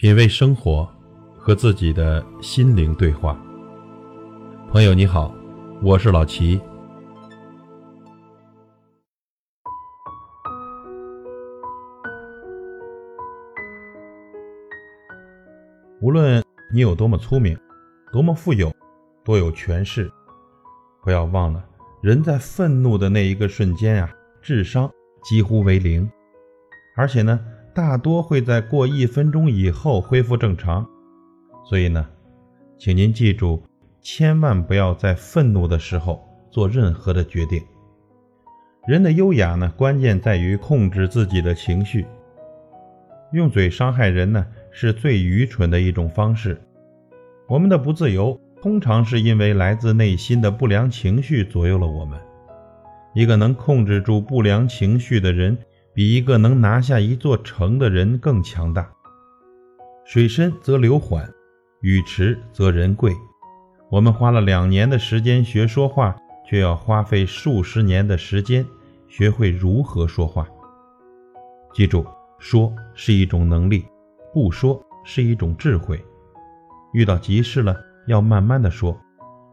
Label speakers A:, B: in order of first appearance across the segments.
A: 品味生活，和自己的心灵对话。朋友你好，我是老齐。无论你有多么聪明，多么富有，多有权势，不要忘了，人在愤怒的那一个瞬间啊，智商几乎为零，而且呢。大多会在过一分钟以后恢复正常，所以呢，请您记住，千万不要在愤怒的时候做任何的决定。人的优雅呢，关键在于控制自己的情绪。用嘴伤害人呢，是最愚蠢的一种方式。我们的不自由，通常是因为来自内心的不良情绪左右了我们。一个能控制住不良情绪的人。比一个能拿下一座城的人更强大。水深则流缓，雨迟则人贵。我们花了两年的时间学说话，却要花费数十年的时间学会如何说话。记住，说是一种能力，不说是一种智慧。遇到急事了，要慢慢的说；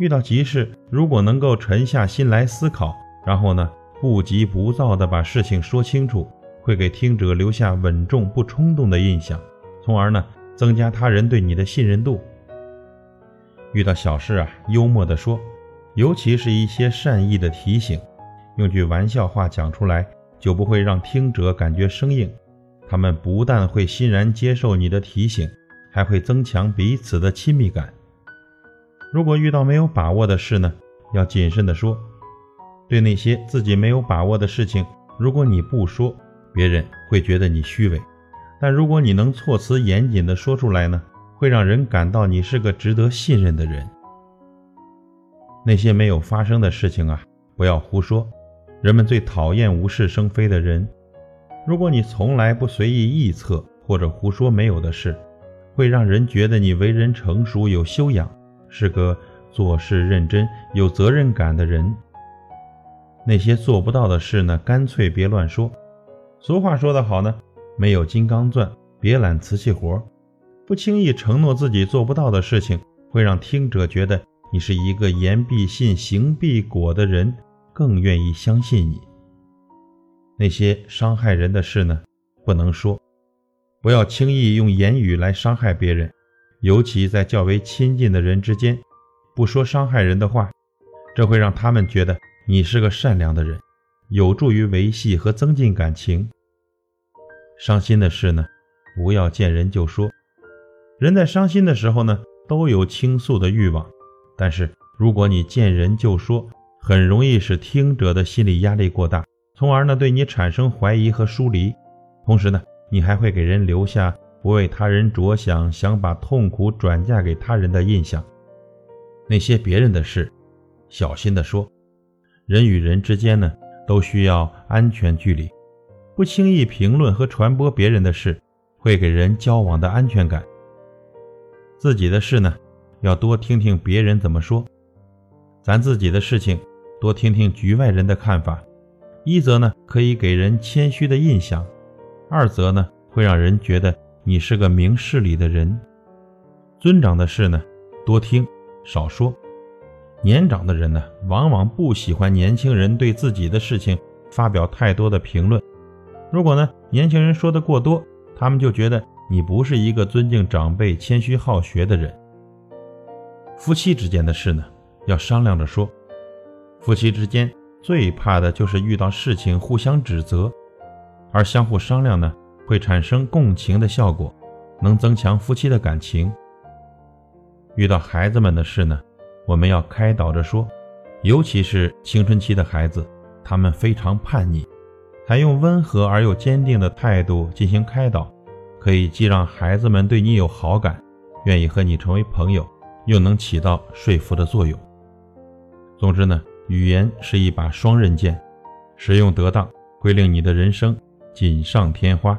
A: 遇到急事，如果能够沉下心来思考，然后呢？不急不躁地把事情说清楚，会给听者留下稳重不冲动的印象，从而呢增加他人对你的信任度。遇到小事啊，幽默地说，尤其是一些善意的提醒，用句玩笑话讲出来，就不会让听者感觉生硬。他们不但会欣然接受你的提醒，还会增强彼此的亲密感。如果遇到没有把握的事呢，要谨慎地说。对那些自己没有把握的事情，如果你不说，别人会觉得你虚伪；但如果你能措辞严谨地说出来呢，会让人感到你是个值得信任的人。那些没有发生的事情啊，不要胡说。人们最讨厌无事生非的人。如果你从来不随意臆测或者胡说没有的事，会让人觉得你为人成熟有修养，是个做事认真、有责任感的人。那些做不到的事呢，干脆别乱说。俗话说得好呢，没有金刚钻，别揽瓷器活。不轻易承诺自己做不到的事情，会让听者觉得你是一个言必信、行必果的人，更愿意相信你。那些伤害人的事呢，不能说。不要轻易用言语来伤害别人，尤其在较为亲近的人之间，不说伤害人的话，这会让他们觉得。你是个善良的人，有助于维系和增进感情。伤心的事呢，不要见人就说。人在伤心的时候呢，都有倾诉的欲望，但是如果你见人就说，很容易使听者的心理压力过大，从而呢对你产生怀疑和疏离。同时呢，你还会给人留下不为他人着想，想把痛苦转嫁给他人的印象。那些别人的事，小心的说。人与人之间呢，都需要安全距离，不轻易评论和传播别人的事，会给人交往的安全感。自己的事呢，要多听听别人怎么说；咱自己的事情，多听听局外人的看法。一则呢，可以给人谦虚的印象；二则呢，会让人觉得你是个明事理的人。尊长的事呢，多听少说。年长的人呢，往往不喜欢年轻人对自己的事情发表太多的评论。如果呢，年轻人说的过多，他们就觉得你不是一个尊敬长辈、谦虚好学的人。夫妻之间的事呢，要商量着说。夫妻之间最怕的就是遇到事情互相指责，而相互商量呢，会产生共情的效果，能增强夫妻的感情。遇到孩子们的事呢？我们要开导着说，尤其是青春期的孩子，他们非常叛逆，采用温和而又坚定的态度进行开导，可以既让孩子们对你有好感，愿意和你成为朋友，又能起到说服的作用。总之呢，语言是一把双刃剑，使用得当会令你的人生锦上添花。